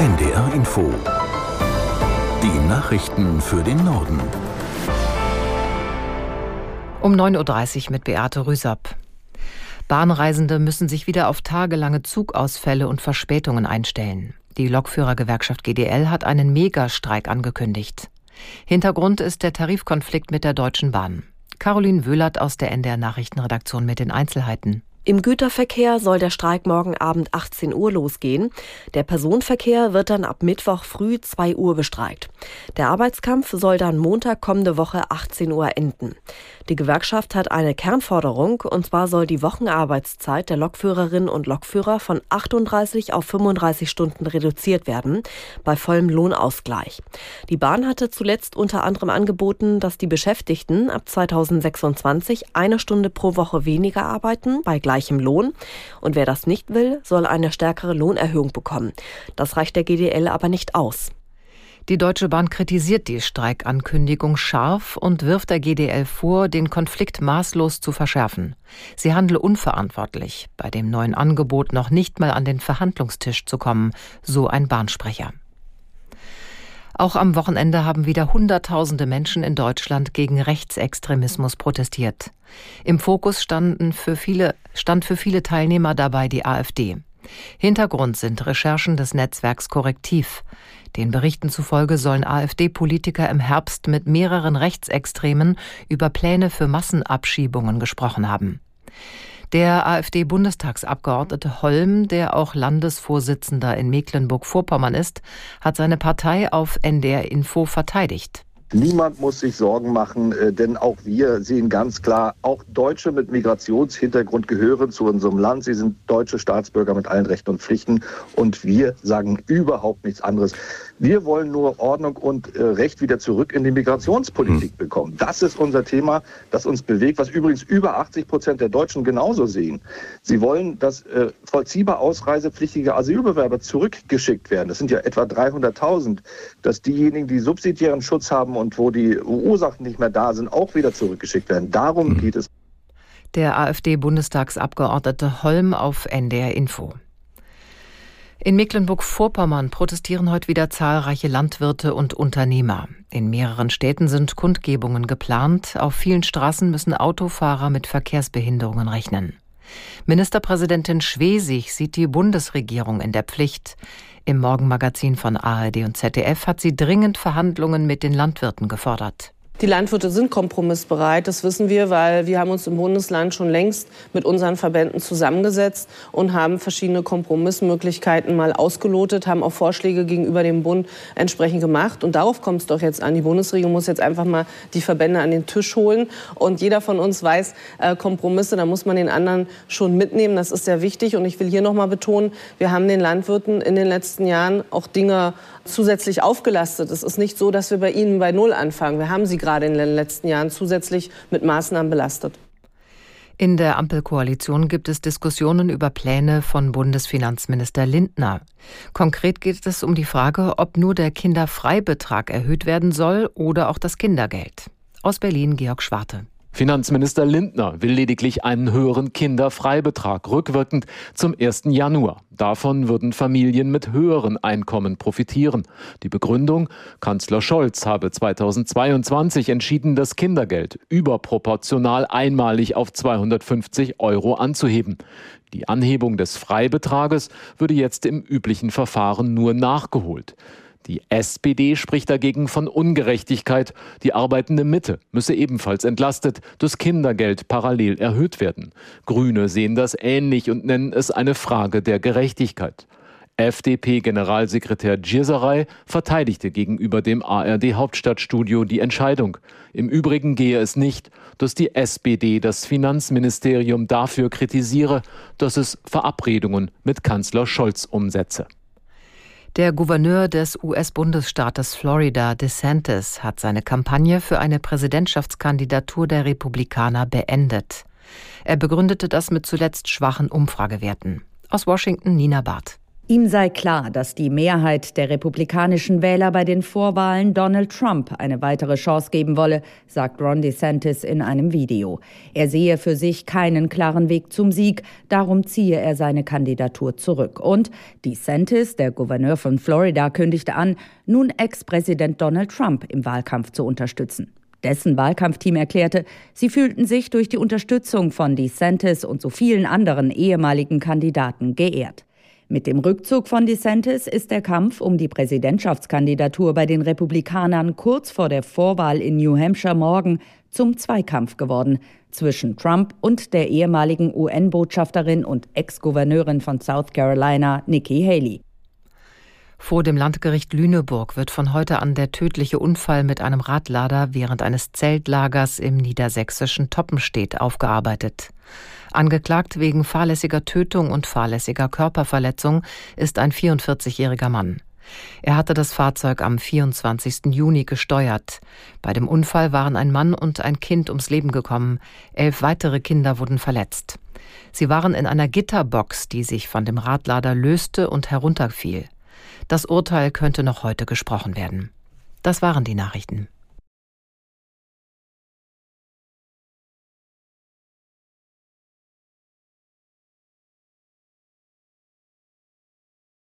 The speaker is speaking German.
NDR Info. Die Nachrichten für den Norden. Um 9.30 Uhr mit Beate Rüsapp. Bahnreisende müssen sich wieder auf tagelange Zugausfälle und Verspätungen einstellen. Die Lokführergewerkschaft GDL hat einen Megastreik angekündigt. Hintergrund ist der Tarifkonflikt mit der Deutschen Bahn. Caroline Wöhlert aus der NDR Nachrichtenredaktion mit den Einzelheiten. Im Güterverkehr soll der Streik morgen Abend 18 Uhr losgehen. Der Personenverkehr wird dann ab Mittwoch früh 2 Uhr bestreikt. Der Arbeitskampf soll dann Montag kommende Woche 18 Uhr enden. Die Gewerkschaft hat eine Kernforderung, und zwar soll die Wochenarbeitszeit der Lokführerinnen und Lokführer von 38 auf 35 Stunden reduziert werden, bei vollem Lohnausgleich. Die Bahn hatte zuletzt unter anderem angeboten, dass die Beschäftigten ab 2026 eine Stunde pro Woche weniger arbeiten, bei gleichem Lohn. Und wer das nicht will, soll eine stärkere Lohnerhöhung bekommen. Das reicht der GDL aber nicht aus. Die Deutsche Bahn kritisiert die Streikankündigung scharf und wirft der GDL vor, den Konflikt maßlos zu verschärfen. Sie handle unverantwortlich, bei dem neuen Angebot noch nicht mal an den Verhandlungstisch zu kommen, so ein Bahnsprecher. Auch am Wochenende haben wieder Hunderttausende Menschen in Deutschland gegen Rechtsextremismus protestiert. Im Fokus standen für viele, stand für viele Teilnehmer dabei die AfD. Hintergrund sind Recherchen des Netzwerks Korrektiv. Den Berichten zufolge sollen AfD-Politiker im Herbst mit mehreren Rechtsextremen über Pläne für Massenabschiebungen gesprochen haben. Der AfD-Bundestagsabgeordnete Holm, der auch Landesvorsitzender in Mecklenburg-Vorpommern ist, hat seine Partei auf NDR Info verteidigt. Niemand muss sich Sorgen machen, äh, denn auch wir sehen ganz klar, auch Deutsche mit Migrationshintergrund gehören zu unserem Land. Sie sind deutsche Staatsbürger mit allen Rechten und Pflichten und wir sagen überhaupt nichts anderes. Wir wollen nur Ordnung und äh, Recht wieder zurück in die Migrationspolitik hm. bekommen. Das ist unser Thema, das uns bewegt, was übrigens über 80 Prozent der Deutschen genauso sehen. Sie wollen, dass äh, vollziehbar ausreisepflichtige Asylbewerber zurückgeschickt werden. Das sind ja etwa 300.000, dass diejenigen, die subsidiären Schutz haben und wo die Ursachen nicht mehr da sind, auch wieder zurückgeschickt werden. Darum mhm. geht es. Der AfD-Bundestagsabgeordnete Holm auf NDR Info. In Mecklenburg-Vorpommern protestieren heute wieder zahlreiche Landwirte und Unternehmer. In mehreren Städten sind Kundgebungen geplant. Auf vielen Straßen müssen Autofahrer mit Verkehrsbehinderungen rechnen. Ministerpräsidentin Schwesig sieht die Bundesregierung in der Pflicht. Im Morgenmagazin von ARD und ZDF hat sie dringend Verhandlungen mit den Landwirten gefordert. Die Landwirte sind kompromissbereit, das wissen wir, weil wir haben uns im Bundesland schon längst mit unseren Verbänden zusammengesetzt und haben verschiedene Kompromissmöglichkeiten mal ausgelotet, haben auch Vorschläge gegenüber dem Bund entsprechend gemacht. Und darauf kommt es doch jetzt an. Die Bundesregierung muss jetzt einfach mal die Verbände an den Tisch holen. Und jeder von uns weiß, äh, Kompromisse, da muss man den anderen schon mitnehmen. Das ist sehr wichtig. Und ich will hier noch mal betonen, wir haben den Landwirten in den letzten Jahren auch Dinge zusätzlich aufgelastet. Es ist nicht so, dass wir bei ihnen bei Null anfangen. Wir haben sie gerade in den letzten Jahren zusätzlich mit Maßnahmen belastet. In der Ampelkoalition gibt es Diskussionen über Pläne von Bundesfinanzminister Lindner. Konkret geht es um die Frage, ob nur der Kinderfreibetrag erhöht werden soll oder auch das Kindergeld. Aus Berlin Georg Schwarte. Finanzminister Lindner will lediglich einen höheren Kinderfreibetrag rückwirkend zum 1. Januar. Davon würden Familien mit höheren Einkommen profitieren. Die Begründung, Kanzler Scholz habe 2022 entschieden, das Kindergeld überproportional einmalig auf 250 Euro anzuheben. Die Anhebung des Freibetrages würde jetzt im üblichen Verfahren nur nachgeholt. Die SPD spricht dagegen von Ungerechtigkeit. Die arbeitende Mitte müsse ebenfalls entlastet, das Kindergeld parallel erhöht werden. Grüne sehen das ähnlich und nennen es eine Frage der Gerechtigkeit. FDP-Generalsekretär Gierserei verteidigte gegenüber dem ARD-Hauptstadtstudio die Entscheidung. Im Übrigen gehe es nicht, dass die SPD das Finanzministerium dafür kritisiere, dass es Verabredungen mit Kanzler Scholz umsetze. Der Gouverneur des US-Bundesstaates Florida, DeSantis, hat seine Kampagne für eine Präsidentschaftskandidatur der Republikaner beendet. Er begründete das mit zuletzt schwachen Umfragewerten. Aus Washington Nina Barth. Ihm sei klar, dass die Mehrheit der republikanischen Wähler bei den Vorwahlen Donald Trump eine weitere Chance geben wolle, sagt Ron DeSantis in einem Video. Er sehe für sich keinen klaren Weg zum Sieg, darum ziehe er seine Kandidatur zurück. Und DeSantis, der Gouverneur von Florida, kündigte an, nun Ex-Präsident Donald Trump im Wahlkampf zu unterstützen. Dessen Wahlkampfteam erklärte, sie fühlten sich durch die Unterstützung von DeSantis und so vielen anderen ehemaligen Kandidaten geehrt. Mit dem Rückzug von DeSantis ist der Kampf um die Präsidentschaftskandidatur bei den Republikanern kurz vor der Vorwahl in New Hampshire morgen zum Zweikampf geworden zwischen Trump und der ehemaligen UN-Botschafterin und Ex-Gouverneurin von South Carolina, Nikki Haley. Vor dem Landgericht Lüneburg wird von heute an der tödliche Unfall mit einem Radlader während eines Zeltlagers im niedersächsischen Toppenstedt aufgearbeitet. Angeklagt wegen fahrlässiger Tötung und fahrlässiger Körperverletzung ist ein 44-jähriger Mann. Er hatte das Fahrzeug am 24. Juni gesteuert. Bei dem Unfall waren ein Mann und ein Kind ums Leben gekommen. Elf weitere Kinder wurden verletzt. Sie waren in einer Gitterbox, die sich von dem Radlader löste und herunterfiel. Das Urteil könnte noch heute gesprochen werden. Das waren die Nachrichten.